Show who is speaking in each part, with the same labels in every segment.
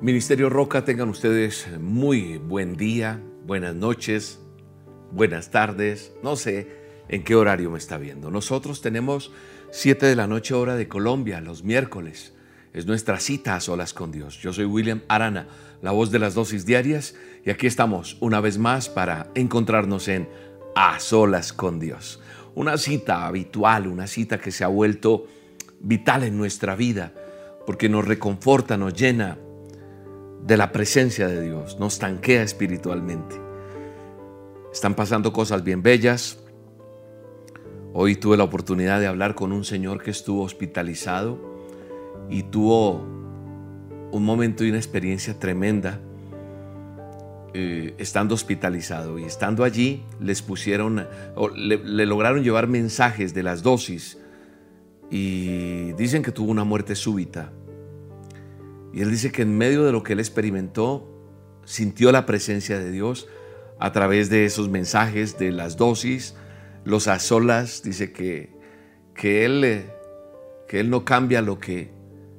Speaker 1: Ministerio Roca, tengan ustedes muy buen día, buenas noches, buenas tardes, no sé en qué horario me está viendo. Nosotros tenemos 7 de la noche hora de Colombia, los miércoles. Es nuestra cita a solas con Dios. Yo soy William Arana, la voz de las dosis diarias, y aquí estamos una vez más para encontrarnos en A solas con Dios. Una cita habitual, una cita que se ha vuelto vital en nuestra vida, porque nos reconforta, nos llena de la presencia de Dios, nos tanquea espiritualmente. Están pasando cosas bien bellas. Hoy tuve la oportunidad de hablar con un señor que estuvo hospitalizado y tuvo un momento y una experiencia tremenda eh, estando hospitalizado. Y estando allí les pusieron, le, le lograron llevar mensajes de las dosis y dicen que tuvo una muerte súbita. Y él dice que en medio de lo que él experimentó, sintió la presencia de Dios a través de esos mensajes, de las dosis, los a solas. Dice que, que, él, que él no cambia lo que,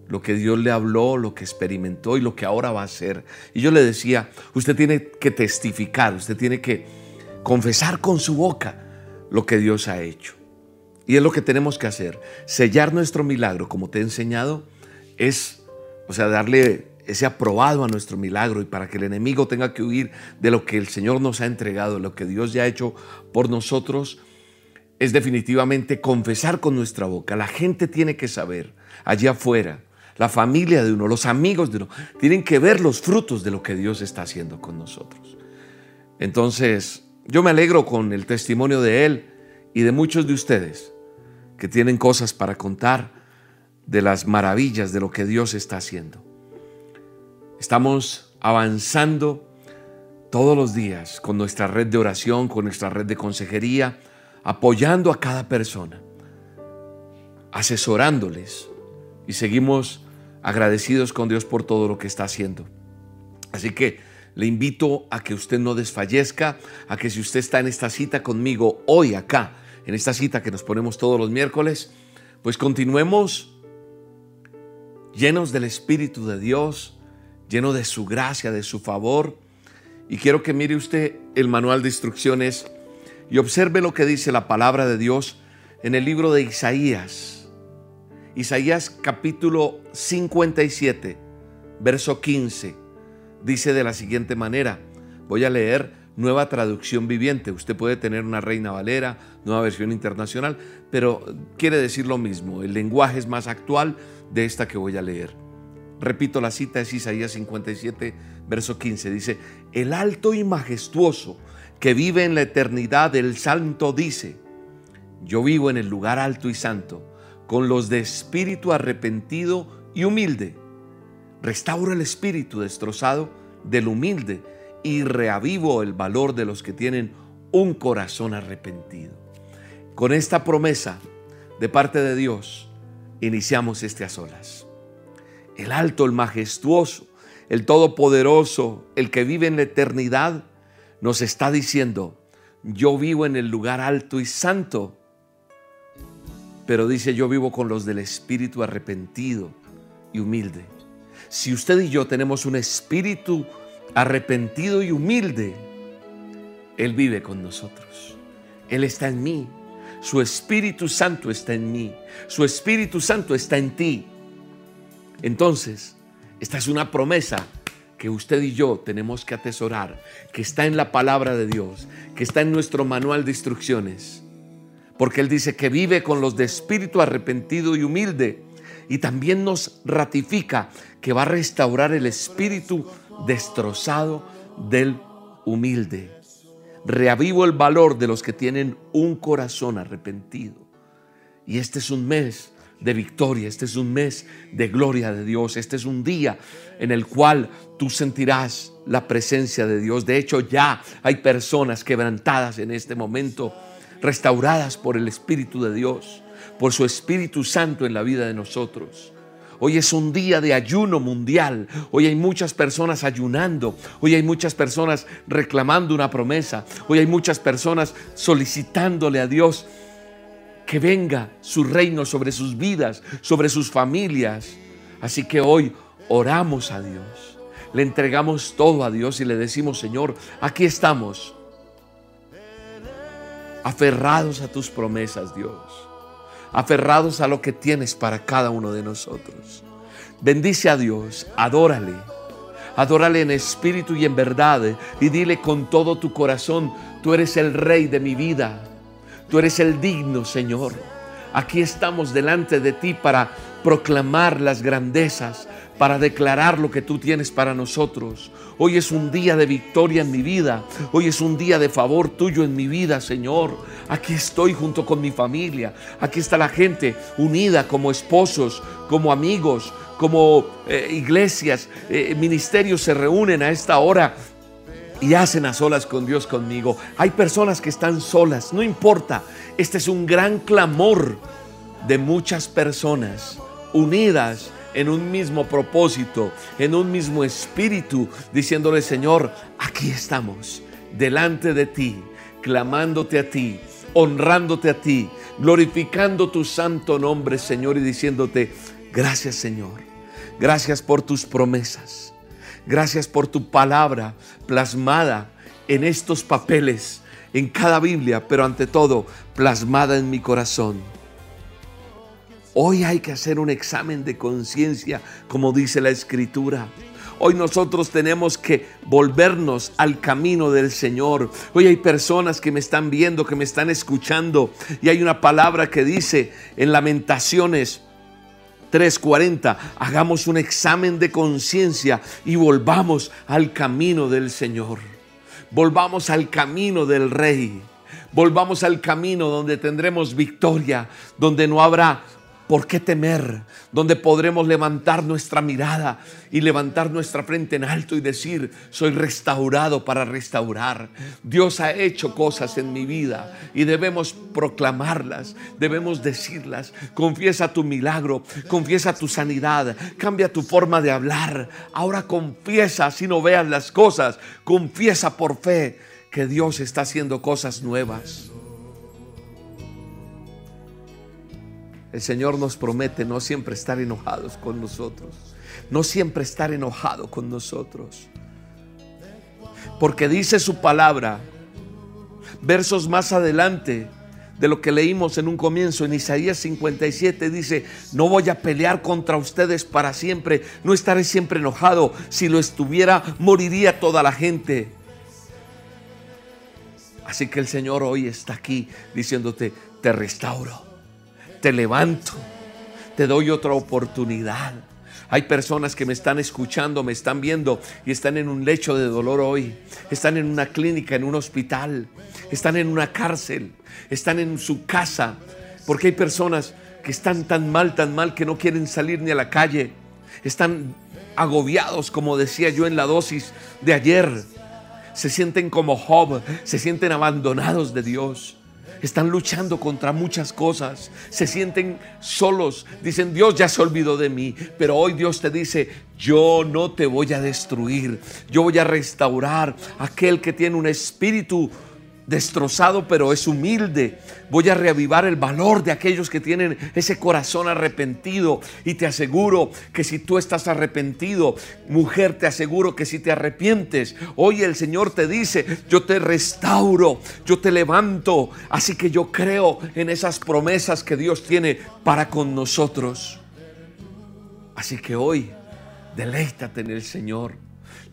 Speaker 1: lo que Dios le habló, lo que experimentó y lo que ahora va a hacer. Y yo le decía, usted tiene que testificar, usted tiene que confesar con su boca lo que Dios ha hecho. Y es lo que tenemos que hacer. Sellar nuestro milagro, como te he enseñado, es o sea, darle ese aprobado a nuestro milagro y para que el enemigo tenga que huir de lo que el Señor nos ha entregado, lo que Dios ya ha hecho por nosotros, es definitivamente confesar con nuestra boca. La gente tiene que saber, allá afuera, la familia de uno, los amigos de uno, tienen que ver los frutos de lo que Dios está haciendo con nosotros. Entonces, yo me alegro con el testimonio de Él y de muchos de ustedes que tienen cosas para contar de las maravillas de lo que Dios está haciendo. Estamos avanzando todos los días con nuestra red de oración, con nuestra red de consejería, apoyando a cada persona, asesorándoles y seguimos agradecidos con Dios por todo lo que está haciendo. Así que le invito a que usted no desfallezca, a que si usted está en esta cita conmigo hoy acá, en esta cita que nos ponemos todos los miércoles, pues continuemos llenos del Espíritu de Dios, lleno de su gracia, de su favor. Y quiero que mire usted el manual de instrucciones y observe lo que dice la palabra de Dios en el libro de Isaías. Isaías capítulo 57, verso 15. Dice de la siguiente manera, voy a leer nueva traducción viviente. Usted puede tener una Reina Valera, nueva versión internacional, pero quiere decir lo mismo. El lenguaje es más actual de esta que voy a leer. Repito, la cita es Isaías 57, verso 15. Dice, el alto y majestuoso que vive en la eternidad del santo dice, yo vivo en el lugar alto y santo, con los de espíritu arrepentido y humilde. Restauro el espíritu destrozado del humilde y reavivo el valor de los que tienen un corazón arrepentido. Con esta promesa de parte de Dios, iniciamos este a solas. El alto, el majestuoso, el todopoderoso, el que vive en la eternidad, nos está diciendo, yo vivo en el lugar alto y santo, pero dice, yo vivo con los del espíritu arrepentido y humilde. Si usted y yo tenemos un espíritu arrepentido y humilde, Él vive con nosotros. Él está en mí. Su Espíritu Santo está en mí. Su Espíritu Santo está en ti. Entonces, esta es una promesa que usted y yo tenemos que atesorar, que está en la palabra de Dios, que está en nuestro manual de instrucciones. Porque Él dice que vive con los de espíritu arrepentido y humilde. Y también nos ratifica que va a restaurar el espíritu destrozado del humilde reavivo el valor de los que tienen un corazón arrepentido. Y este es un mes de victoria, este es un mes de gloria de Dios, este es un día en el cual tú sentirás la presencia de Dios. De hecho, ya hay personas quebrantadas en este momento, restauradas por el Espíritu de Dios, por su Espíritu Santo en la vida de nosotros. Hoy es un día de ayuno mundial. Hoy hay muchas personas ayunando. Hoy hay muchas personas reclamando una promesa. Hoy hay muchas personas solicitándole a Dios que venga su reino sobre sus vidas, sobre sus familias. Así que hoy oramos a Dios. Le entregamos todo a Dios y le decimos, Señor, aquí estamos. Aferrados a tus promesas, Dios. Aferrados a lo que tienes para cada uno de nosotros. Bendice a Dios, adórale. Adórale en espíritu y en verdad y dile con todo tu corazón, tú eres el rey de mi vida. Tú eres el digno, Señor. Aquí estamos delante de ti para proclamar las grandezas, para declarar lo que tú tienes para nosotros. Hoy es un día de victoria en mi vida. Hoy es un día de favor tuyo en mi vida, Señor. Aquí estoy junto con mi familia. Aquí está la gente unida como esposos, como amigos, como eh, iglesias, eh, ministerios se reúnen a esta hora y hacen a solas con Dios conmigo. Hay personas que están solas, no importa. Este es un gran clamor de muchas personas unidas en un mismo propósito, en un mismo espíritu, diciéndole, Señor, aquí estamos, delante de ti, clamándote a ti, honrándote a ti, glorificando tu santo nombre, Señor, y diciéndote, gracias, Señor, gracias por tus promesas, gracias por tu palabra plasmada en estos papeles, en cada Biblia, pero ante todo plasmada en mi corazón. Hoy hay que hacer un examen de conciencia, como dice la Escritura. Hoy nosotros tenemos que volvernos al camino del Señor. Hoy hay personas que me están viendo, que me están escuchando. Y hay una palabra que dice en lamentaciones 3:40, hagamos un examen de conciencia y volvamos al camino del Señor. Volvamos al camino del Rey. Volvamos al camino donde tendremos victoria, donde no habrá ¿Por qué temer? Donde podremos levantar nuestra mirada y levantar nuestra frente en alto y decir, soy restaurado para restaurar. Dios ha hecho cosas en mi vida y debemos proclamarlas, debemos decirlas. Confiesa tu milagro, confiesa tu sanidad, cambia tu forma de hablar. Ahora confiesa si no veas las cosas, confiesa por fe que Dios está haciendo cosas nuevas. El Señor nos promete no siempre estar enojados con nosotros, no siempre estar enojado con nosotros. Porque dice su palabra, versos más adelante de lo que leímos en un comienzo, en Isaías 57, dice, no voy a pelear contra ustedes para siempre, no estaré siempre enojado, si lo estuviera, moriría toda la gente. Así que el Señor hoy está aquí diciéndote, te restauro te levanto, te doy otra oportunidad. Hay personas que me están escuchando, me están viendo y están en un lecho de dolor hoy. Están en una clínica, en un hospital. Están en una cárcel. Están en su casa. Porque hay personas que están tan mal, tan mal que no quieren salir ni a la calle. Están agobiados, como decía yo en la dosis de ayer. Se sienten como Job, se sienten abandonados de Dios están luchando contra muchas cosas, se sienten solos, dicen Dios ya se olvidó de mí, pero hoy Dios te dice, yo no te voy a destruir, yo voy a restaurar aquel que tiene un espíritu destrozado, pero es humilde. Voy a reavivar el valor de aquellos que tienen ese corazón arrepentido. Y te aseguro que si tú estás arrepentido, mujer, te aseguro que si te arrepientes, hoy el Señor te dice, yo te restauro, yo te levanto. Así que yo creo en esas promesas que Dios tiene para con nosotros. Así que hoy, deleítate en el Señor.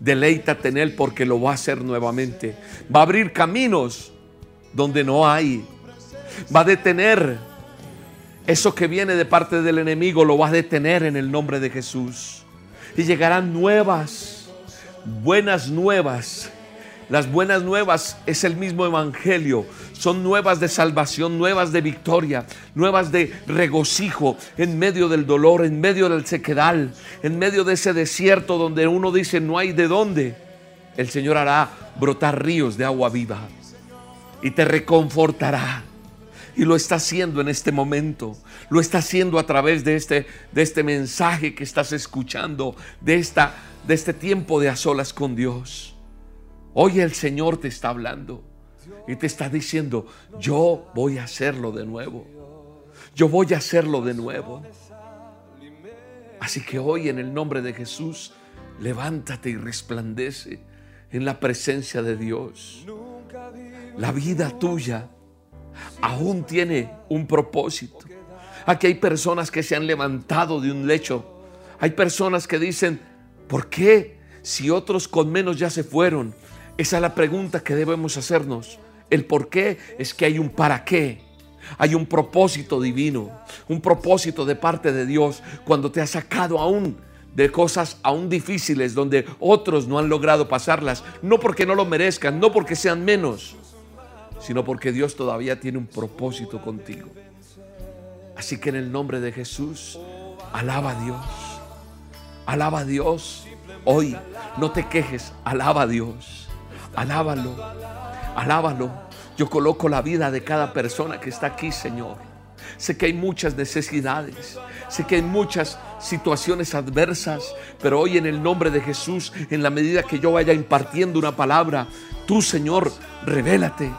Speaker 1: Deleítate en Él porque lo va a hacer nuevamente. Va a abrir caminos donde no hay. Va a detener eso que viene de parte del enemigo, lo va a detener en el nombre de Jesús. Y llegarán nuevas, buenas nuevas las buenas nuevas es el mismo evangelio. Son nuevas de salvación, nuevas de victoria, nuevas de regocijo en medio del dolor, en medio del sequedal, en medio de ese desierto donde uno dice no hay de dónde. El Señor hará brotar ríos de agua viva y te reconfortará. Y lo está haciendo en este momento. Lo está haciendo a través de este, de este mensaje que estás escuchando, de, esta, de este tiempo de a solas con Dios. Hoy el Señor te está hablando y te está diciendo, yo voy a hacerlo de nuevo. Yo voy a hacerlo de nuevo. Así que hoy en el nombre de Jesús levántate y resplandece en la presencia de Dios. La vida tuya aún tiene un propósito. Aquí hay personas que se han levantado de un lecho. Hay personas que dicen, ¿por qué si otros con menos ya se fueron? Esa es la pregunta que debemos hacernos. El por qué es que hay un para qué. Hay un propósito divino, un propósito de parte de Dios cuando te ha sacado aún de cosas aún difíciles donde otros no han logrado pasarlas, no porque no lo merezcan, no porque sean menos, sino porque Dios todavía tiene un propósito contigo. Así que en el nombre de Jesús, alaba a Dios, alaba a Dios. Hoy no te quejes, alaba a Dios, alábalo, alábalo. Yo coloco la vida de cada persona que está aquí, Señor. Sé que hay muchas necesidades, sé que hay muchas situaciones adversas, pero hoy en el nombre de Jesús, en la medida que yo vaya impartiendo una palabra, tú Señor, revélate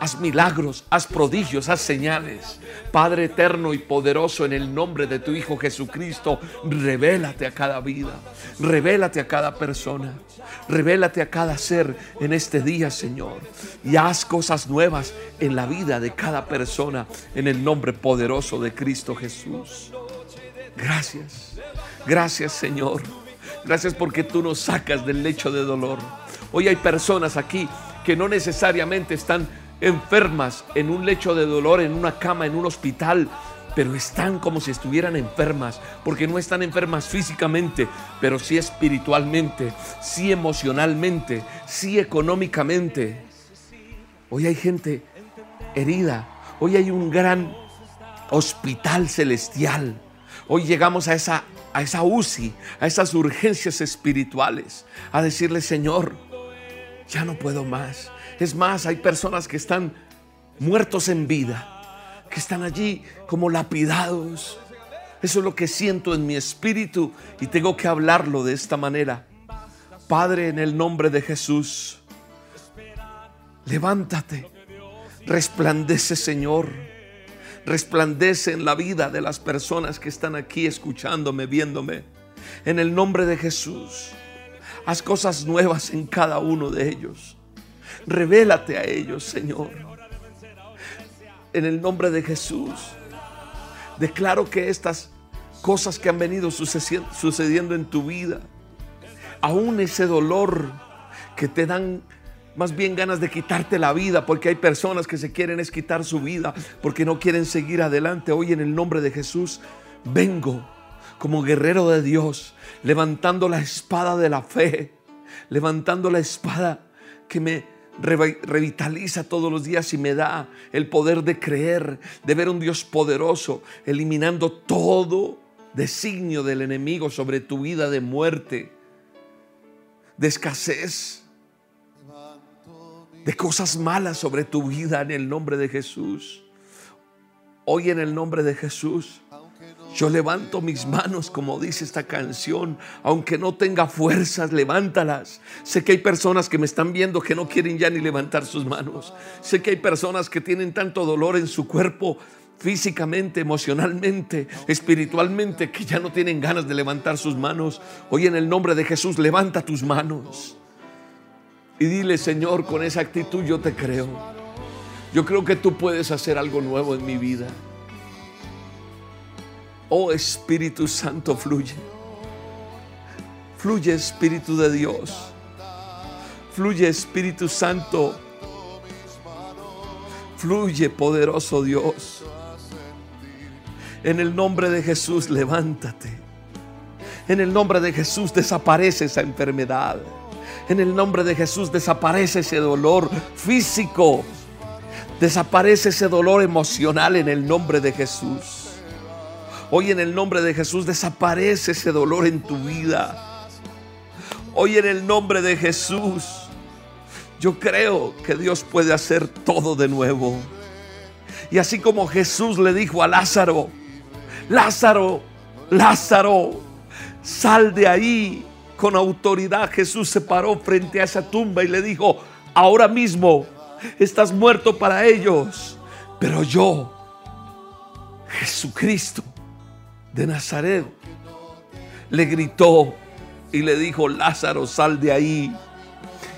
Speaker 1: haz milagros, haz prodigios, haz señales. Padre eterno y poderoso, en el nombre de tu Hijo Jesucristo, revélate a cada vida, revélate a cada persona, revélate a cada ser en este día, Señor. Y haz cosas nuevas en la vida de cada persona, en el nombre poderoso de Cristo Jesús. Gracias, gracias, Señor. Gracias porque tú nos sacas del lecho de dolor. Hoy hay personas aquí que no necesariamente están enfermas en un lecho de dolor, en una cama, en un hospital, pero están como si estuvieran enfermas, porque no están enfermas físicamente, pero sí espiritualmente, sí emocionalmente, sí económicamente. Hoy hay gente herida, hoy hay un gran hospital celestial. Hoy llegamos a esa a esa UCI, a esas urgencias espirituales, a decirle, Señor, ya no puedo más. Es más, hay personas que están muertos en vida, que están allí como lapidados. Eso es lo que siento en mi espíritu y tengo que hablarlo de esta manera. Padre, en el nombre de Jesús, levántate, resplandece Señor, resplandece en la vida de las personas que están aquí escuchándome, viéndome. En el nombre de Jesús, haz cosas nuevas en cada uno de ellos. Revélate a ellos, Señor. En el nombre de Jesús. Declaro que estas cosas que han venido sucediendo en tu vida, aún ese dolor que te dan más bien ganas de quitarte la vida, porque hay personas que se quieren es quitar su vida, porque no quieren seguir adelante. Hoy en el nombre de Jesús vengo como guerrero de Dios, levantando la espada de la fe, levantando la espada que me revitaliza todos los días y me da el poder de creer, de ver un Dios poderoso, eliminando todo designio del enemigo sobre tu vida de muerte, de escasez, de cosas malas sobre tu vida en el nombre de Jesús. Hoy en el nombre de Jesús yo levanto mis manos, como dice esta canción, aunque no tenga fuerzas, levántalas. Sé que hay personas que me están viendo que no quieren ya ni levantar sus manos. Sé que hay personas que tienen tanto dolor en su cuerpo, físicamente, emocionalmente, espiritualmente, que ya no tienen ganas de levantar sus manos. Hoy en el nombre de Jesús, levanta tus manos. Y dile, Señor, con esa actitud yo te creo. Yo creo que tú puedes hacer algo nuevo en mi vida. Oh Espíritu Santo, fluye. Fluye Espíritu de Dios. Fluye Espíritu Santo. Fluye poderoso Dios. En el nombre de Jesús, levántate. En el nombre de Jesús desaparece esa enfermedad. En el nombre de Jesús desaparece ese dolor físico. Desaparece ese dolor emocional en el nombre de Jesús. Hoy en el nombre de Jesús desaparece ese dolor en tu vida. Hoy en el nombre de Jesús yo creo que Dios puede hacer todo de nuevo. Y así como Jesús le dijo a Lázaro, Lázaro, Lázaro, sal de ahí. Con autoridad Jesús se paró frente a esa tumba y le dijo, ahora mismo estás muerto para ellos, pero yo, Jesucristo, de Nazaret le gritó, y le dijo, Lázaro, sal de ahí.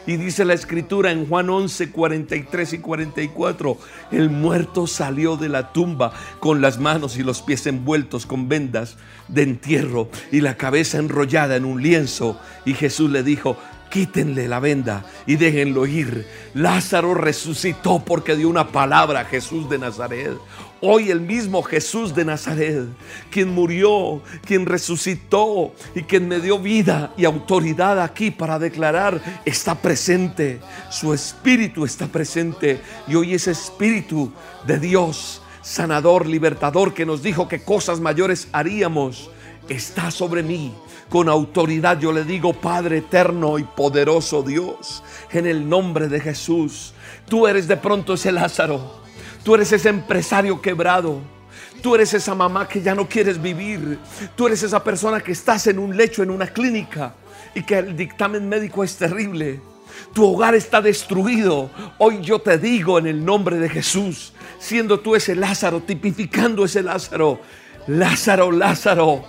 Speaker 1: Y dice la escritura en Juan 11, 43 y 44, el muerto salió de la tumba con las manos y los pies envueltos con vendas de entierro y la cabeza enrollada en un lienzo. Y Jesús le dijo, quítenle la venda y déjenlo ir. Lázaro resucitó porque dio una palabra a Jesús de Nazaret. Hoy el mismo Jesús de Nazaret, quien murió, quien resucitó y quien me dio vida y autoridad aquí para declarar, está presente. Su espíritu está presente. Y hoy ese espíritu de Dios, sanador, libertador, que nos dijo que cosas mayores haríamos, está sobre mí. Con autoridad yo le digo, Padre eterno y poderoso Dios, en el nombre de Jesús, tú eres de pronto ese Lázaro Tú eres ese empresario quebrado. Tú eres esa mamá que ya no quieres vivir. Tú eres esa persona que estás en un lecho, en una clínica y que el dictamen médico es terrible. Tu hogar está destruido. Hoy yo te digo en el nombre de Jesús, siendo tú ese Lázaro, tipificando ese Lázaro. Lázaro, Lázaro.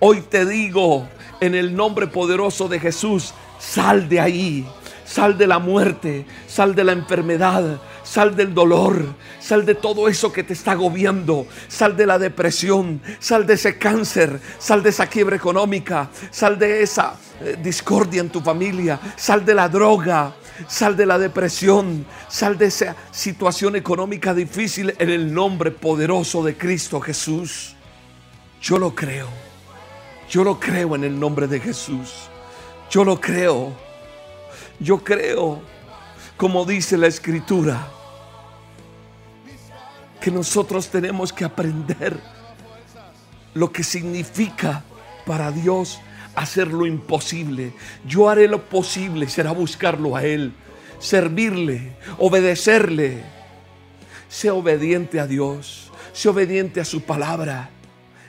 Speaker 1: Hoy te digo en el nombre poderoso de Jesús, sal de ahí. Sal de la muerte, sal de la enfermedad, Sal del dolor, sal de todo eso que te está agobiando, sal de la depresión, sal de ese cáncer, sal de esa quiebra económica, sal de esa eh, discordia en tu familia, sal de la droga, sal de la depresión, sal de esa situación económica difícil en el nombre poderoso de Cristo Jesús. Yo lo creo, yo lo creo en el nombre de Jesús, yo lo creo, yo creo, como dice la escritura que nosotros tenemos que aprender lo que significa para Dios hacer lo imposible. Yo haré lo posible, será buscarlo a Él, servirle, obedecerle. Sea obediente a Dios, sea obediente a su palabra.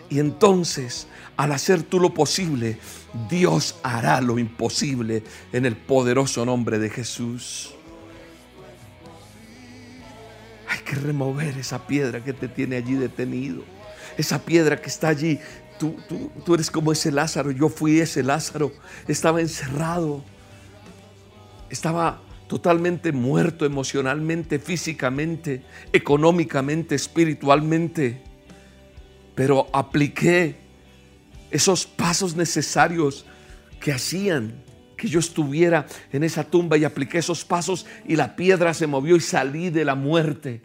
Speaker 1: Y entonces, al hacer tú lo posible, Dios hará lo imposible en el poderoso nombre de Jesús. Hay que remover esa piedra que te tiene allí detenido. Esa piedra que está allí. Tú, tú, eres como ese Lázaro. Yo fui ese Lázaro. Estaba encerrado. Estaba totalmente muerto emocionalmente, físicamente, económicamente, espiritualmente. Pero apliqué esos pasos necesarios que hacían que yo estuviera en esa tumba y apliqué esos pasos y la piedra se movió y salí de la muerte.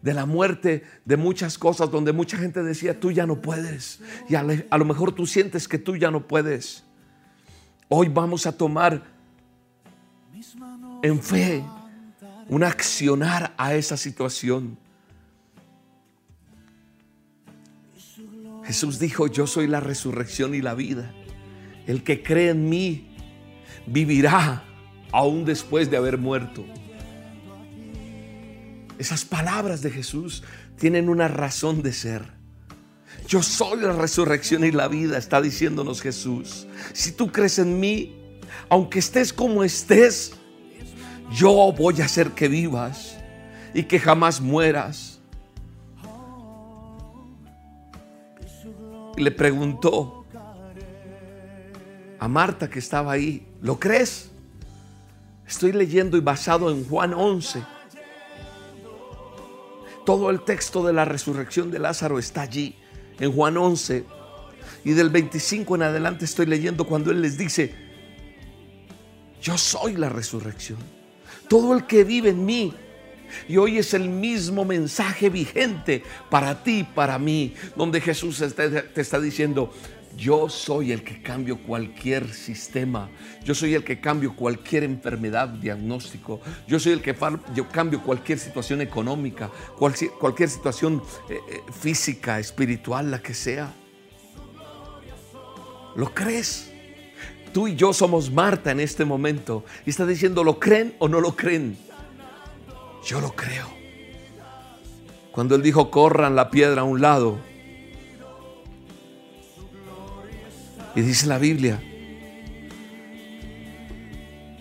Speaker 1: De la muerte de muchas cosas donde mucha gente decía, tú ya no puedes. Y a, lo mejor tú sientes que tú ya no puedes. Hoy vamos a tomar en fe un accionar a esa situación. Jesús dijo, yo soy la resurrección y la vida. El que cree en mí, vivirá aún después de haber muerto. Esas palabras de Jesús tienen una razón de ser. Yo soy la resurrección y la vida, está diciéndonos Jesús. Si tú crees en mí, aunque estés como estés, yo voy a hacer que vivas y que jamás mueras. Le preguntó a Marta que estaba ahí, ¿Lo crees? Estoy leyendo y basado en Juan 11. Todo el texto de la resurrección de Lázaro está allí, en Juan 11. Y del 25 en adelante estoy leyendo cuando Él les dice, yo soy la resurrección. Todo el que vive en mí. Y hoy es el mismo mensaje vigente para ti, para mí, donde Jesús te está diciendo, yo soy el que cambio cualquier sistema. Yo soy el que cambio cualquier enfermedad, diagnóstico. Yo soy el que cambio cualquier situación económica, cualquier, situación eh, eh, física, espiritual, la que sea. ¿Lo crees? Tú y yo somos Marta en este momento. Y está diciendo, ¿lo creen o no lo creen? Yo lo creo. Cuando él dijo, corran la piedra a un lado, Y dice la Biblia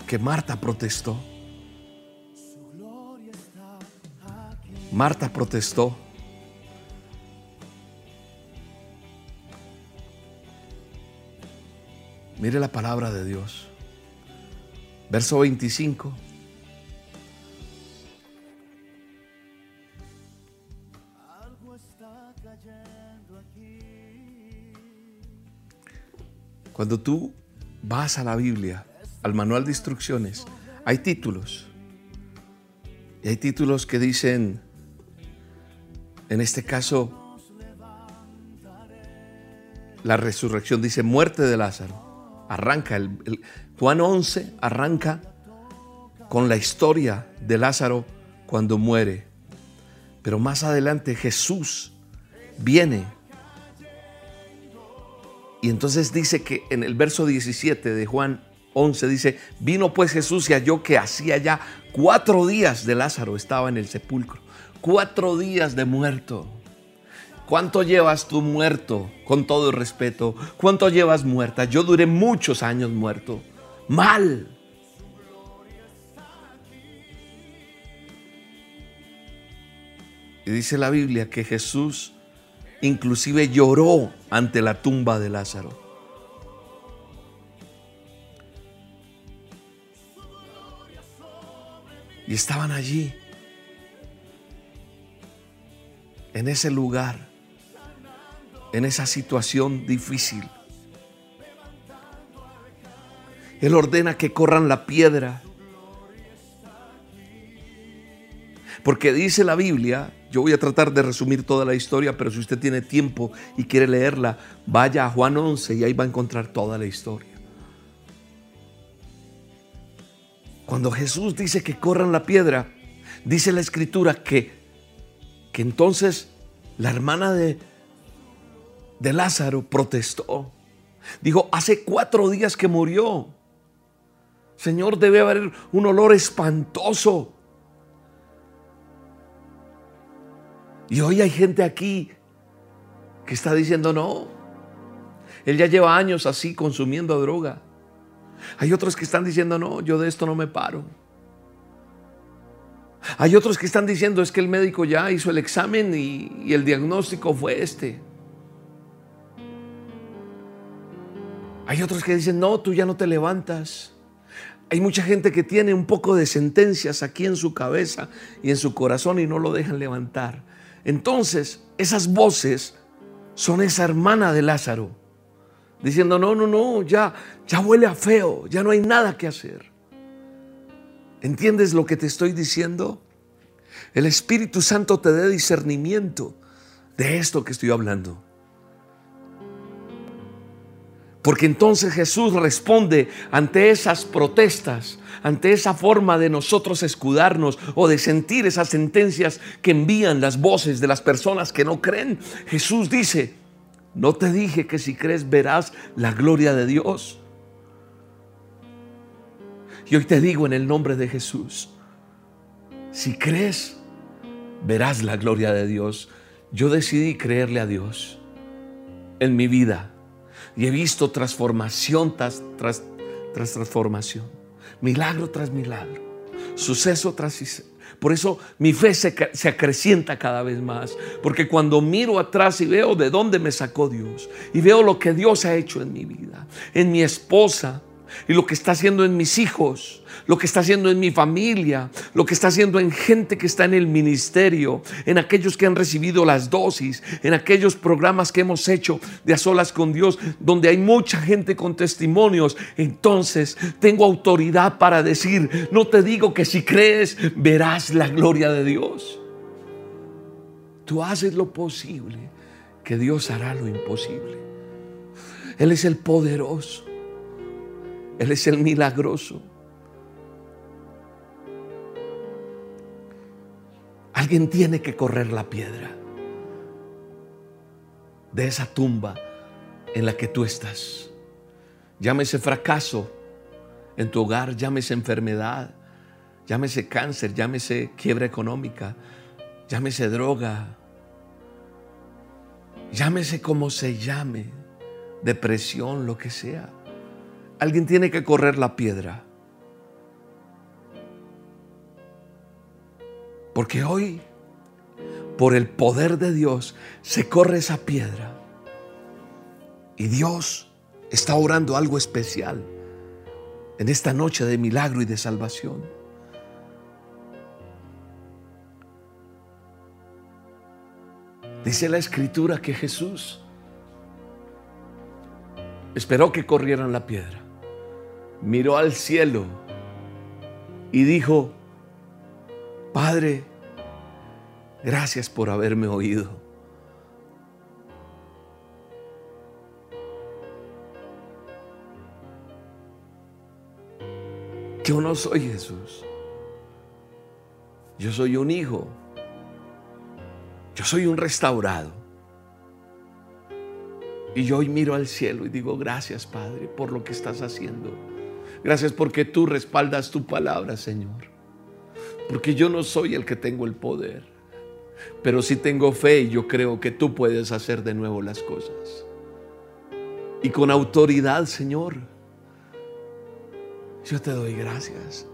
Speaker 1: que Marta protestó. Marta protestó. Mire la palabra de Dios. Verso 25. Cuando tú vas a la Biblia, al manual de instrucciones, hay títulos. Y hay títulos que dicen, en este caso, la resurrección dice muerte de Lázaro. Arranca, el, Juan 11 arranca con la historia de Lázaro cuando muere. Pero más adelante Jesús viene. Y entonces dice que en el verso 17 de Juan 11 dice, vino pues Jesús y halló que hacía ya cuatro días de Lázaro estaba en el sepulcro. Cuatro días de muerto. ¿Cuánto llevas tú muerto? Con todo el respeto. ¿Cuánto llevas muerta? Yo duré muchos años muerto. Mal. Y dice la Biblia que Jesús inclusive lloró ante la tumba de Lázaro. Y estaban allí, en ese lugar, en esa situación difícil. Él ordena que corran la piedra. Porque dice la Biblia, yo voy a tratar de resumir toda la historia, pero si usted tiene tiempo y quiere leerla, vaya a Juan 11 y ahí va a encontrar toda la historia. Cuando Jesús dice que corran la piedra, dice la escritura que, que entonces la hermana de, de Lázaro protestó. Dijo, hace cuatro días que murió. Señor, debe haber un olor espantoso. Y hoy hay gente aquí que está diciendo, no, él ya lleva años así consumiendo droga. Hay otros que están diciendo, no, yo de esto no me paro. Hay otros que están diciendo, es que el médico ya hizo el examen y, el diagnóstico fue este. Hay otros que dicen, no, tú ya no te levantas. Hay mucha gente que tiene un poco de sentencias aquí en su cabeza y en su corazón y no lo dejan levantar. Entonces, esas voces son esa hermana de Lázaro, diciendo, no, no, no, ya, ya huele a feo, ya no hay nada que hacer. ¿Entiendes lo que te estoy diciendo? El Espíritu Santo te dé discernimiento de esto que estoy hablando. Porque entonces Jesús responde ante esas protestas, ante esa forma de nosotros escudarnos o de sentir esas sentencias que envían las voces de las personas que no creen. Jesús dice, no te dije que si crees verás la gloria de Dios. Y hoy te digo en el nombre de Jesús, si crees, verás la gloria de Dios. Yo decidí creerle a Dios en mi vida y he visto transformación tras, tras, transformación, milagro tras milagro, suceso tras suceso. Por eso mi fe se, se, acrecienta cada vez más. Porque cuando miro atrás y veo de dónde me sacó Dios y veo lo que Dios ha hecho en mi vida, en mi esposa y lo que está haciendo en mis hijos, lo que está haciendo en mi familia, lo que está haciendo en gente que está en el ministerio, en aquellos que han recibido las dosis, en aquellos programas que hemos hecho de a solas con Dios, donde hay mucha gente con testimonios. Entonces tengo autoridad para decir, no te digo que si crees verás la gloria de Dios. Tú haces lo posible, que Dios hará lo imposible. Él es el poderoso. Él es el milagroso. Alguien tiene que correr la piedra de esa tumba en la que tú estás. Llámese fracaso en tu hogar, llámese enfermedad, llámese cáncer, llámese quiebra económica, llámese droga, llámese como se llame, depresión, lo que sea. Alguien tiene que correr la piedra. Porque hoy, por el poder de Dios, se corre esa piedra. Y Dios está orando algo especial en esta noche de milagro y de salvación. Dice la escritura que Jesús esperó que corrieran la piedra, miró al cielo y dijo, Padre, gracias por haberme oído. Yo no soy Jesús. Yo soy un hijo. Yo soy un restaurado. Y yo hoy miro al cielo y digo, gracias Padre por lo que estás haciendo. Gracias porque tú respaldas tu palabra, Señor. Porque yo no soy el que tengo el poder. Pero sí tengo fe y yo creo que tú puedes hacer de nuevo las cosas. Y con autoridad, Señor, yo te doy gracias.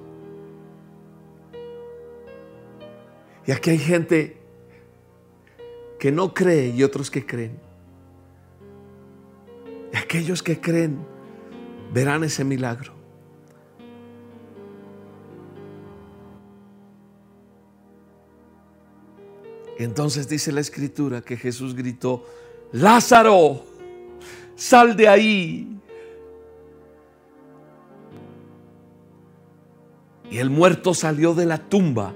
Speaker 1: Y aquí hay gente que no cree y otros que creen. Y aquellos que creen verán ese milagro. Entonces dice la escritura que Jesús gritó, Lázaro, sal de ahí. Y el muerto salió de la tumba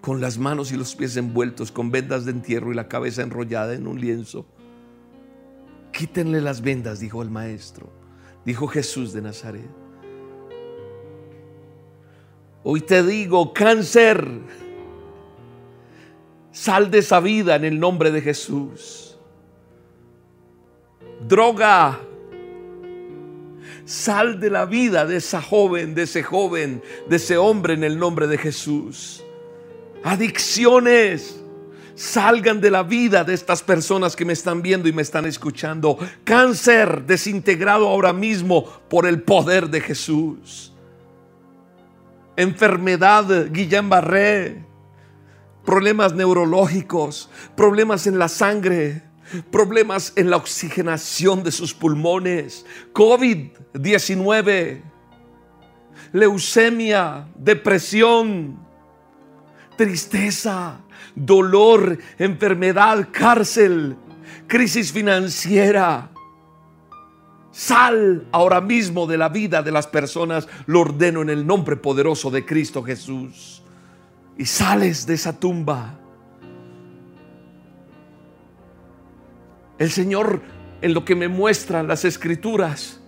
Speaker 1: con las manos y los pies envueltos con vendas de entierro y la cabeza enrollada en un lienzo. Quítenle las vendas, dijo el maestro, dijo Jesús de Nazaret. Hoy te digo, cáncer, sal de esa vida en el nombre de Jesús. Droga, sal de la vida de esa joven, de ese joven, de ese hombre en el nombre de Jesús adicciones. Salgan de la vida de estas personas que me están viendo y me están escuchando. Cáncer desintegrado ahora mismo por el poder de Jesús. Enfermedad, Guillén Barré. Problemas neurológicos, problemas en la sangre, problemas en la oxigenación de sus pulmones, COVID-19, leucemia, depresión, tristeza, dolor, enfermedad, cárcel, crisis financiera. Sal ahora mismo de la vida de las personas, lo ordeno en el nombre poderoso de Cristo Jesús. Y sales de esa tumba. El Señor, en lo que me muestran las escrituras,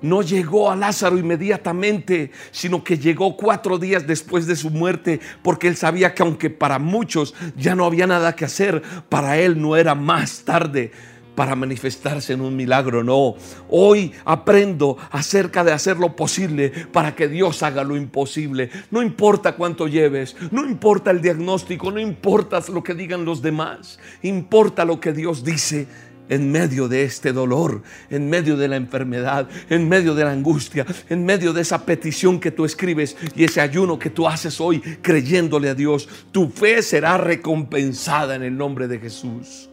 Speaker 1: no llegó a Lázaro inmediatamente, sino que llegó cuatro días después de su muerte, porque él sabía que aunque para muchos ya no había nada que hacer, para él no era más tarde para manifestarse en un milagro, no. Hoy aprendo acerca de hacer lo posible para que Dios haga lo imposible. No importa cuánto lleves, no importa el diagnóstico, no importa lo que digan los demás, importa lo que Dios dice en medio de este dolor, en medio de la enfermedad, en medio de la angustia, en medio de esa petición que tú escribes y ese ayuno que tú haces hoy creyéndole a Dios, tu fe será recompensada en el nombre de Jesús.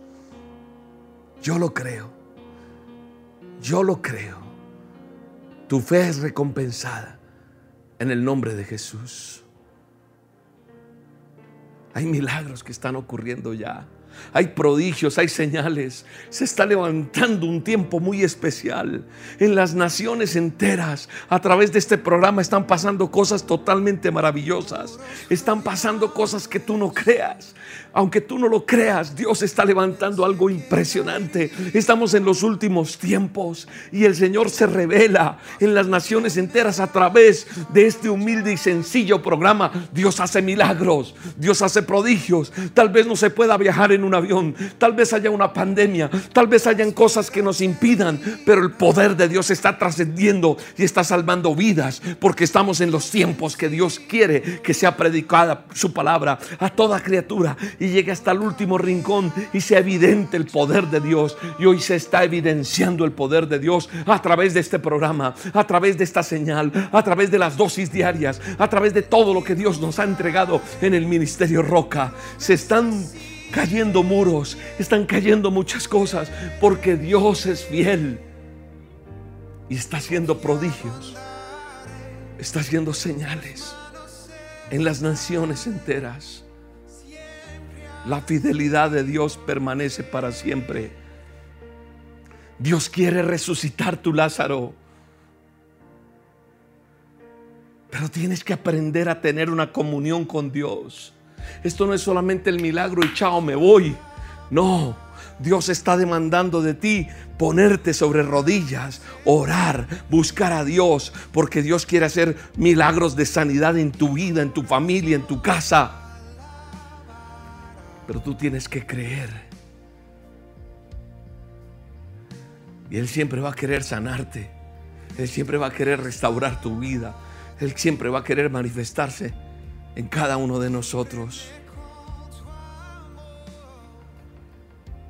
Speaker 1: Yo lo creo. Yo lo creo. Tu fe es recompensada en el nombre de Jesús. Hay milagros que están ocurriendo ya. Hay prodigios, hay señales. Se está levantando un tiempo muy especial. En las naciones enteras, a través de este programa, están pasando cosas totalmente maravillosas. Están pasando cosas que tú no creas. Aunque tú no lo creas, Dios está levantando algo impresionante. Estamos en los últimos tiempos y el Señor se revela en las naciones enteras a través de este humilde y sencillo programa. Dios hace milagros, Dios hace prodigios. Tal vez no se pueda viajar en un avión, tal vez haya una pandemia, tal vez hayan cosas que nos impidan, pero el poder de Dios está trascendiendo y está salvando vidas porque estamos en los tiempos que Dios quiere que sea predicada su palabra a toda criatura llegue hasta el último rincón y sea evidente el poder de Dios. Y hoy se está evidenciando el poder de Dios a través de este programa, a través de esta señal, a través de las dosis diarias, a través de todo lo que Dios nos ha entregado en el ministerio Roca. Se están cayendo muros, están cayendo muchas cosas, porque Dios es fiel. y está haciendo prodigios, está haciendo señales en las naciones enteras. La fidelidad de Dios permanece para siempre. Dios quiere resucitar tu Lázaro. Pero tienes que aprender a tener una comunión con Dios. Esto no es solamente el milagro y chao, me voy. No, Dios está demandando de ti ponerte sobre rodillas, orar, buscar a Dios, porque Dios quiere hacer milagros de sanidad en tu vida, en tu familia, en tu casa. Pero tú tienes que creer. Y Él siempre va a querer sanarte. Él siempre va a querer restaurar tu vida. Él siempre va a querer manifestarse en cada uno de nosotros.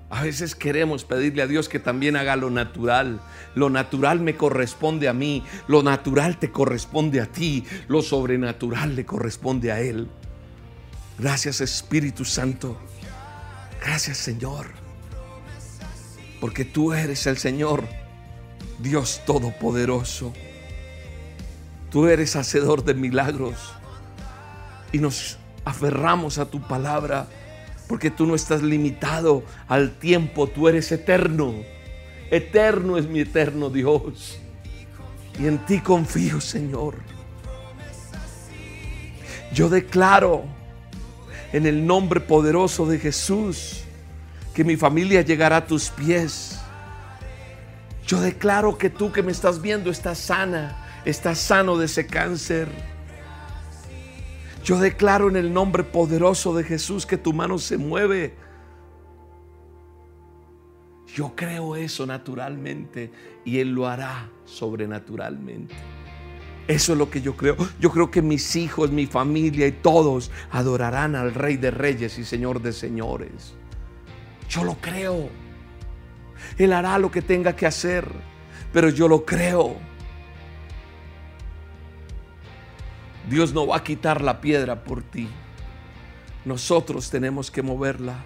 Speaker 1: A veces queremos pedirle a Dios que también haga lo natural. Lo natural me corresponde a mí, lo natural te corresponde a ti, lo sobrenatural le corresponde a Él. Gracias Espíritu Santo. Gracias Señor. Porque tú eres el Señor, Dios Todopoderoso. Tú eres hacedor de milagros. Y nos aferramos a tu palabra porque tú no estás limitado al tiempo, tú eres eterno. Eterno es mi eterno Dios. Y en ti confío, Señor. Yo declaro en el nombre poderoso de Jesús que mi familia llegará a tus pies. Yo declaro que tú que me estás viendo estás sana, estás sano de ese cáncer yo declaro en el nombre poderoso de Jesús que tu mano se mueve. Yo creo eso naturalmente y Él lo hará sobrenaturalmente. Eso es lo que yo creo. Yo creo que mis hijos, mi familia y todos adorarán al Rey de Reyes y Señor de Señores. Yo lo creo. Él hará lo que tenga que hacer, pero yo lo creo. Dios no va a quitar la piedra por ti. Nosotros tenemos que moverla.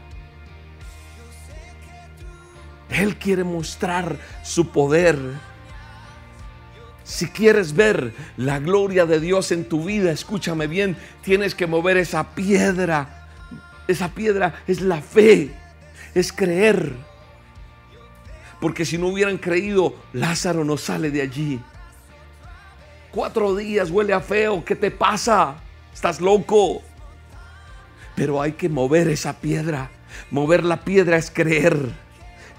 Speaker 1: Él quiere mostrar su poder. Si quieres ver la gloria de Dios en tu vida, escúchame bien, tienes que mover esa piedra. Esa piedra es la fe, es creer. Porque si no hubieran creído, Lázaro no sale de allí. Cuatro días huele a feo. ¿Qué te pasa? Estás loco. Pero hay que mover esa piedra. Mover la piedra es creer.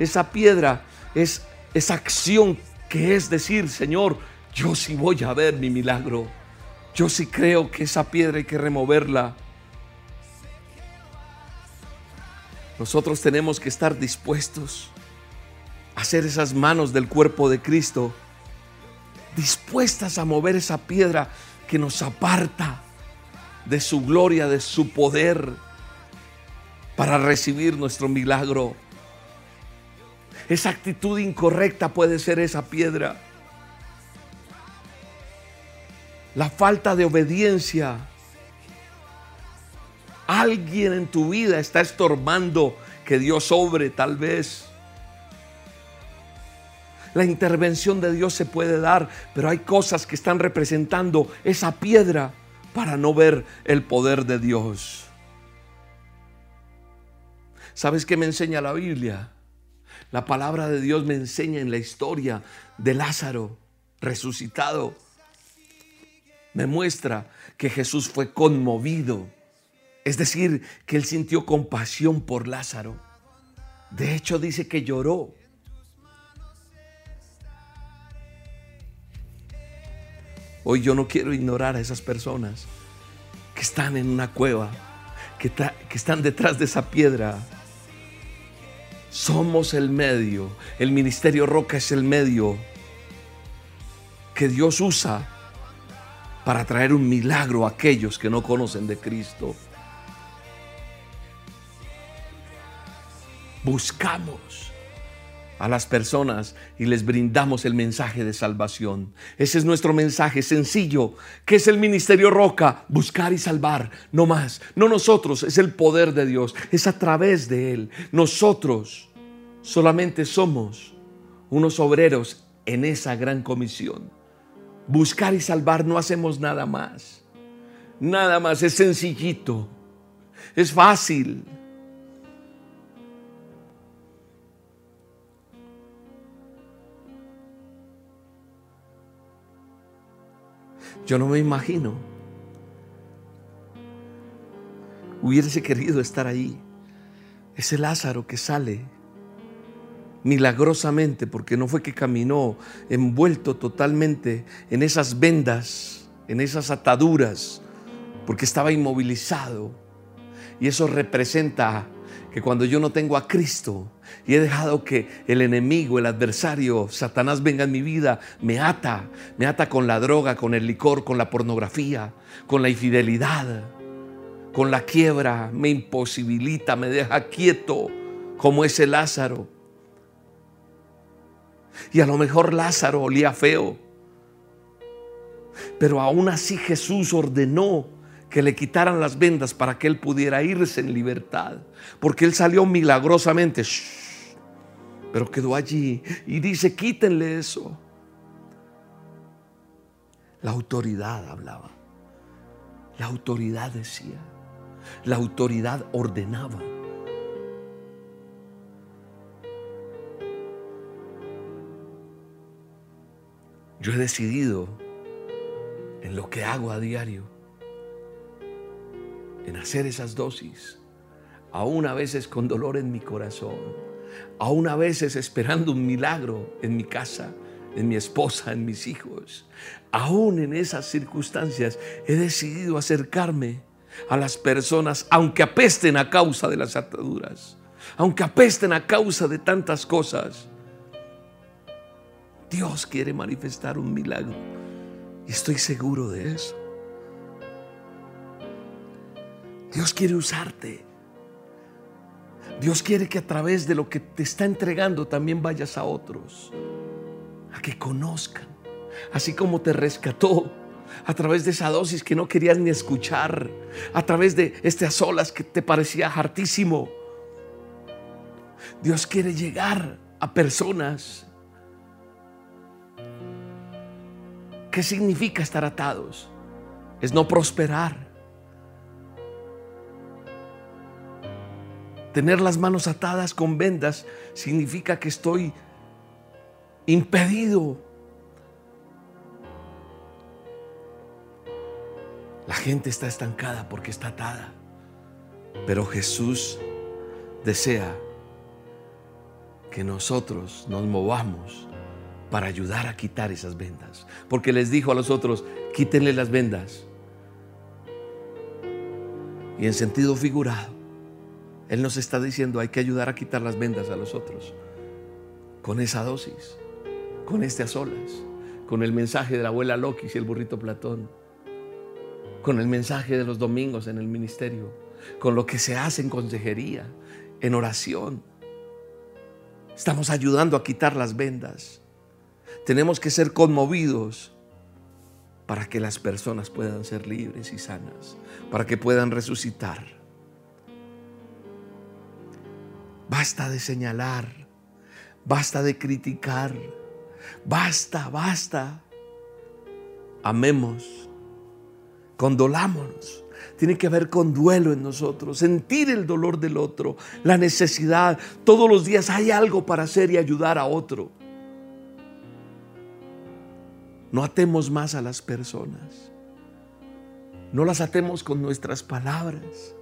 Speaker 1: Esa piedra es esa acción que es decir, Señor, yo sí voy a ver mi milagro. Yo sí creo que esa piedra hay que removerla. Nosotros tenemos que estar dispuestos a hacer esas manos del cuerpo de Cristo dispuestas a mover esa piedra que nos aparta de su gloria, de su poder, para recibir nuestro milagro. Esa actitud incorrecta puede ser esa piedra. La falta de obediencia. Alguien en tu vida está estorbando que Dios obre tal vez. La intervención de Dios se puede dar, pero hay cosas que están representando esa piedra para no ver el poder de Dios. ¿Sabes qué me enseña la Biblia? La palabra de Dios me enseña en la historia de Lázaro resucitado. Me muestra que Jesús fue conmovido. Es decir, que él sintió compasión por Lázaro. De hecho, dice que lloró. Hoy yo no quiero ignorar a esas personas que están en una cueva, que, que están detrás de esa piedra. Somos el medio, el ministerio Roca es el medio que Dios usa para traer un milagro a aquellos que no conocen de Cristo. Buscamos a las personas y les brindamos el mensaje de salvación. Ese es nuestro mensaje sencillo, que es el ministerio Roca, buscar y salvar, no más, no nosotros, es el poder de Dios, es a través de Él. Nosotros solamente somos unos obreros en esa gran comisión. Buscar y salvar no hacemos nada más. Nada más, es sencillito, es fácil. Yo no me imagino. Hubiese querido estar ahí. Ese Lázaro que sale milagrosamente, porque no fue que caminó envuelto totalmente en esas vendas, en esas ataduras, porque estaba inmovilizado. Y eso representa que cuando yo no tengo a Cristo y he dejado que el enemigo, el adversario, Satanás venga en mi vida, me ata, me ata con la droga, con el licor, con la pornografía, con la infidelidad, con la quiebra, me imposibilita, me deja quieto como ese Lázaro. Y a lo mejor Lázaro olía feo. Pero aún así Jesús ordenó que le quitaran las vendas para que él pudiera irse en libertad. Porque él salió milagrosamente. pero quedó allí y dice, quítenle eso. La autoridad hablaba. La autoridad decía. La autoridad ordenaba. Yo he decidido en lo que hago a diario, en hacer esas dosis, aún a veces con dolor en mi corazón, aún a veces esperando un milagro en mi casa, en mi esposa, en mis hijos. Aún en esas circunstancias he decidido acercarme a las personas, aunque apesten a causa de las ataduras, aunque apesten a causa de tantas cosas. Dios quiere manifestar un milagro y estoy seguro de eso. Dios quiere usarte. Dios quiere que a través de lo que te está entregando también vayas a otros, a que conozcan, así como te rescató a través de esa dosis que no querías ni escuchar, a través de estas olas que te parecía hartísimo. Dios quiere llegar a personas ¿Qué significa estar atados? Es no prosperar. Tener las manos atadas con vendas significa que estoy impedido. La gente está estancada porque está atada. Pero Jesús desea que nosotros nos movamos para ayudar a quitar esas vendas. Porque les dijo a los otros, quítenle las vendas. Y en sentido figurado, Él nos está diciendo, hay que ayudar a quitar las vendas a los otros. Con esa dosis, con este a solas, con el mensaje de la abuela Loki y el burrito Platón, con el mensaje de los domingos en el ministerio, con lo que se hace en consejería, en oración. Estamos ayudando a quitar las vendas. Tenemos que ser conmovidos para que las personas puedan ser libres y sanas, para que puedan resucitar. Basta de señalar, basta de criticar, basta, basta. Amemos, condolámonos. Tiene que haber conduelo en nosotros, sentir el dolor del otro, la necesidad. Todos los días hay algo para hacer y ayudar a otro. No atemos más a las personas. No las atemos con nuestras palabras.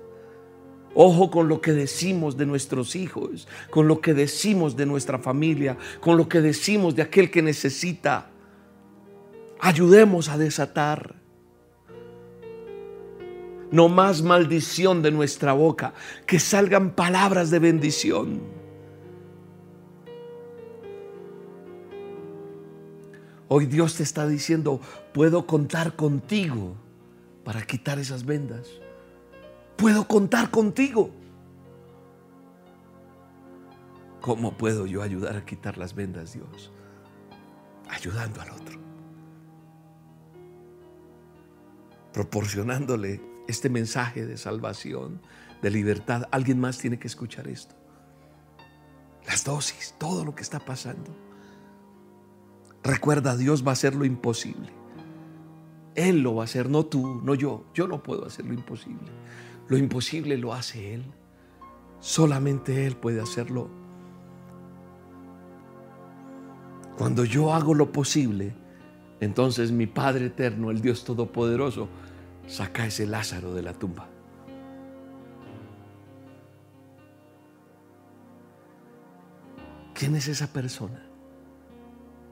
Speaker 1: Ojo con lo que decimos de nuestros hijos, con lo que decimos de nuestra familia, con lo que decimos de aquel que necesita. Ayudemos a desatar. No más maldición de nuestra boca, que salgan palabras de bendición. Hoy Dios te está diciendo, puedo contar contigo para quitar esas vendas. Puedo contar contigo. ¿Cómo puedo yo ayudar a quitar las vendas, Dios? Ayudando al otro. Proporcionándole este mensaje de salvación, de libertad. Alguien más tiene que escuchar esto. Las dosis, todo lo que está pasando. Recuerda, Dios va a hacer lo imposible. Él lo va a hacer, no tú, no yo. Yo no puedo hacer lo imposible. Lo imposible lo hace Él. Solamente Él puede hacerlo. Cuando yo hago lo posible, entonces mi Padre eterno, el Dios Todopoderoso, saca ese Lázaro de la tumba. ¿Quién es esa persona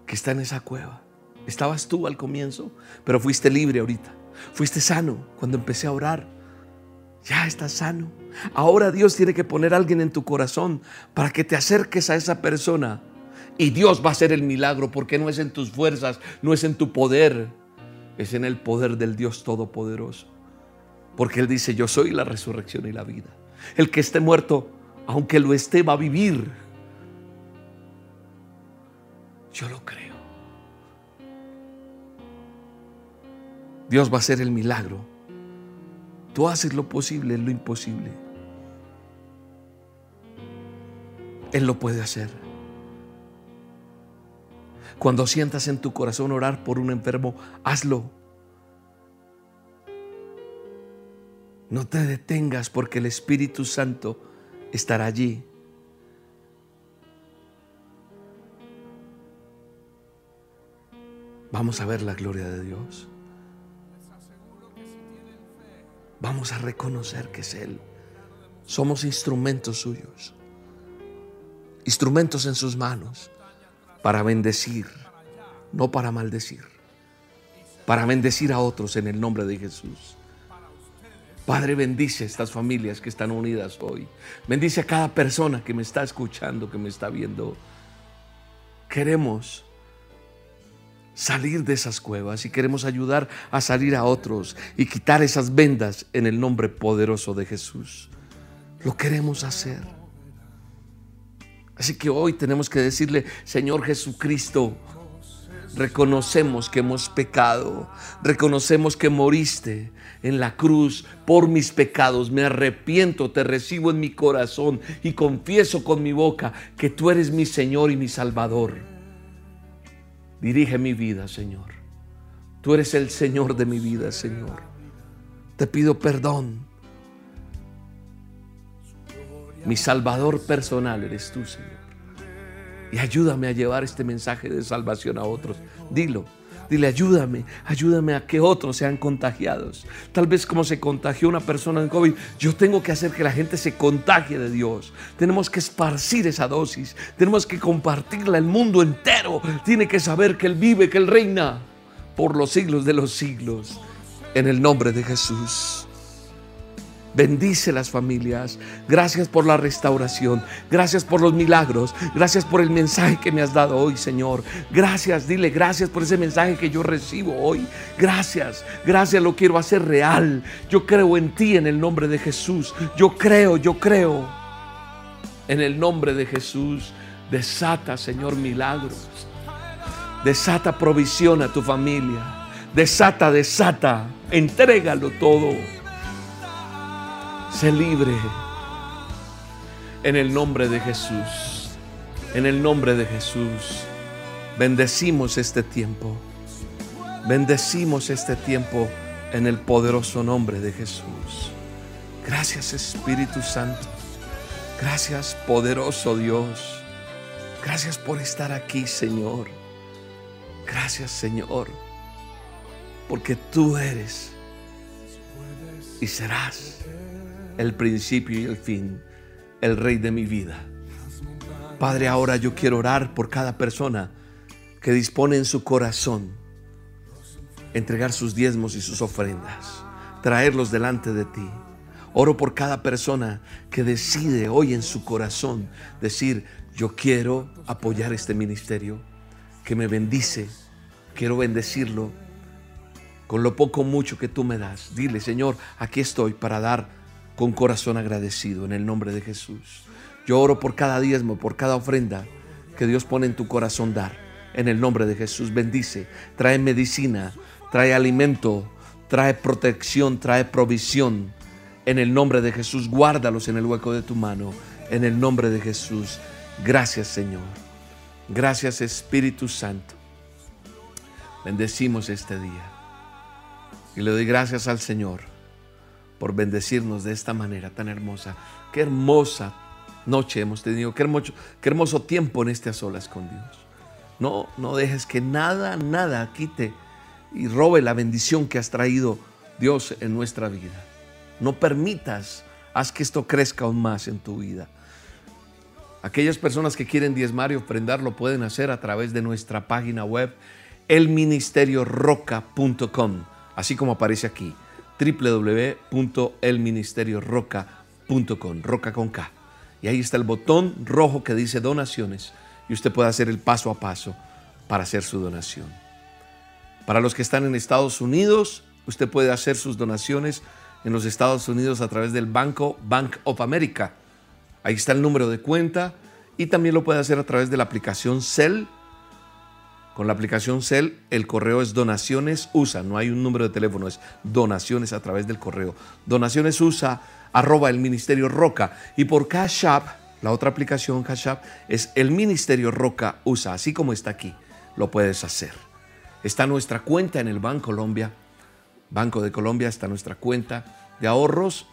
Speaker 1: que está en esa cueva? Estabas tú al comienzo, pero fuiste libre ahorita. Fuiste sano cuando empecé a orar. Ya estás sano. Ahora Dios tiene que poner a alguien en tu corazón para que te acerques a esa persona. Y Dios va a hacer el milagro porque no es en tus fuerzas, no es en tu poder, es en el poder del Dios Todopoderoso. Porque Él dice, yo soy la resurrección y la vida. El que esté muerto, aunque lo esté, va a vivir. Yo lo creo. Dios va a hacer el milagro. Tú haces lo posible en lo imposible. Él lo puede hacer. Cuando sientas en tu corazón orar por un enfermo, hazlo. No te detengas porque el Espíritu Santo estará allí. Vamos a ver la gloria de Dios. Vamos a reconocer que es Él. Somos instrumentos suyos. Instrumentos en sus manos para bendecir, no para maldecir. Para bendecir a otros en el nombre de Jesús. Padre, bendice a estas familias que están unidas hoy. Bendice a cada persona que me está escuchando, que me está viendo. Queremos salir de esas cuevas y queremos ayudar a salir a otros y quitar esas vendas en el nombre poderoso de Jesús. Lo queremos hacer. Así que hoy tenemos que decirle, Señor Jesucristo, reconocemos que hemos pecado, reconocemos que moriste en la cruz por mis pecados, me arrepiento, te recibo en mi corazón y confieso con mi boca que tú eres mi Señor y mi Salvador. Dirige mi vida, Señor. Tú eres el Señor de mi vida, Señor. Te pido perdón. Mi Salvador personal eres tú, Señor. Y ayúdame a llevar este mensaje de salvación a otros. Dilo. Dile, ayúdame, ayúdame a que otros sean contagiados. Tal vez como se contagió una persona en COVID, yo tengo que hacer que la gente se contagie de Dios. Tenemos que esparcir esa dosis. Tenemos que compartirla. El mundo entero tiene que saber que Él vive, que Él reina por los siglos de los siglos. En el nombre de Jesús. Bendice las familias. Gracias por la restauración. Gracias por los milagros. Gracias por el mensaje que me has dado hoy, Señor. Gracias, dile gracias por ese mensaje que yo recibo hoy. Gracias, gracias, lo quiero hacer real. Yo creo en ti en el nombre de Jesús. Yo creo, yo creo. En el nombre de Jesús, desata, Señor, milagros. Desata provisión a tu familia. Desata, desata. Entrégalo todo. Sé libre. En el nombre de Jesús. En el nombre de Jesús. Bendecimos este tiempo. Bendecimos este tiempo en el poderoso nombre de Jesús. Gracias Espíritu Santo. Gracias poderoso Dios. Gracias por estar aquí, Señor. Gracias, Señor. Porque tú eres y serás el principio y el fin, el Rey de mi vida. Padre, ahora yo quiero orar por cada persona que dispone en su corazón entregar sus diezmos y sus ofrendas, traerlos delante de ti. Oro por cada persona que decide hoy en su corazón decir, yo quiero apoyar este ministerio, que me bendice, quiero bendecirlo con lo poco mucho que tú me das. Dile, Señor, aquí estoy para dar con corazón agradecido en el nombre de Jesús. Yo oro por cada diezmo, por cada ofrenda que Dios pone en tu corazón dar. En el nombre de Jesús bendice, trae medicina, trae alimento, trae protección, trae provisión. En el nombre de Jesús, guárdalos en el hueco de tu mano. En el nombre de Jesús, gracias Señor. Gracias Espíritu Santo. bendecimos este día. Y le doy gracias al Señor por bendecirnos de esta manera tan hermosa. Qué hermosa noche hemos tenido, qué hermoso, qué hermoso tiempo en este a solas con Dios. No, no dejes que nada, nada quite y robe la bendición que has traído Dios en nuestra vida. No permitas, haz que esto crezca aún más en tu vida. Aquellas personas que quieren diezmar y ofrendar pueden hacer a través de nuestra página web elministerioroca.com, así como aparece aquí, www.elministerioroca.com, roca con K. Y ahí está el botón rojo que dice donaciones y usted puede hacer el paso a paso para hacer su donación. Para los que están en Estados Unidos, usted puede hacer sus donaciones en los Estados Unidos a través del banco Bank of America. Ahí está el número de cuenta y también lo puede hacer a través de la aplicación Cell. Con la aplicación Cell el correo es donaciones USA, no hay un número de teléfono, es donaciones a través del correo. Donaciones USA arroba el Ministerio Roca. Y por Cash App, la otra aplicación Cash App es el Ministerio Roca USA, así como está aquí, lo puedes hacer. Está nuestra cuenta en el Banco Colombia. Banco de Colombia está nuestra cuenta de ahorros,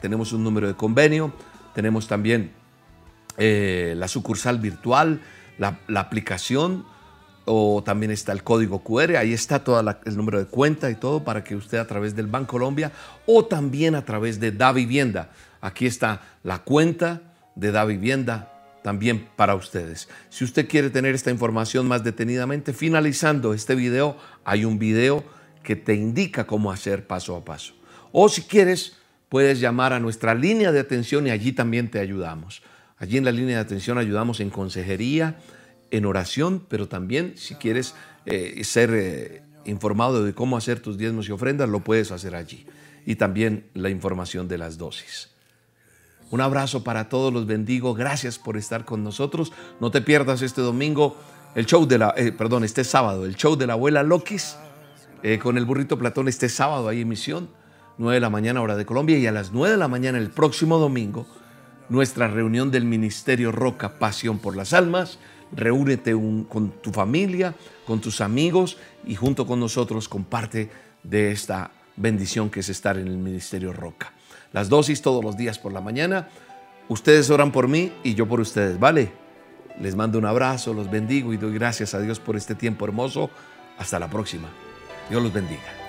Speaker 1: tenemos un número de convenio, tenemos también eh, la sucursal virtual, la, aplicación o también está el código QR, ahí está todo el número de cuenta y todo para que usted a través del Banco Colombia o también a través de Da Vivienda. Aquí está la cuenta de Da Vivienda también para ustedes. Si usted quiere tener esta información más detenidamente, finalizando este video, hay un video que te indica cómo hacer paso a paso. O si quieres, puedes llamar a nuestra línea de atención y allí también te ayudamos. Allí en la línea de atención ayudamos en consejería, en oración, pero también si quieres eh, ser eh, informado de cómo hacer tus diezmos y ofrendas, lo puedes hacer allí. Y también la información de las dosis. Un abrazo para todos, los bendigo. Gracias por estar con nosotros. No te pierdas este domingo el show de la, eh, perdón, este sábado, el show de la abuela Lokis con el burrito Platón este sábado hay emisión, 9 de la mañana hora de Colombia y a las 9 de la mañana el próximo domingo nuestra reunión del Ministerio Roca Pasión por las Almas. Reúnete con tu familia, con tus amigos y junto con nosotros comparte de esta bendición que es estar en el Ministerio Roca. Las dosis todos los días por la mañana. Ustedes oran por mí y yo por ustedes, ¿vale? Les mando un abrazo, los bendigo y doy gracias a Dios por este tiempo hermoso. Hasta la próxima. Dios los bendiga.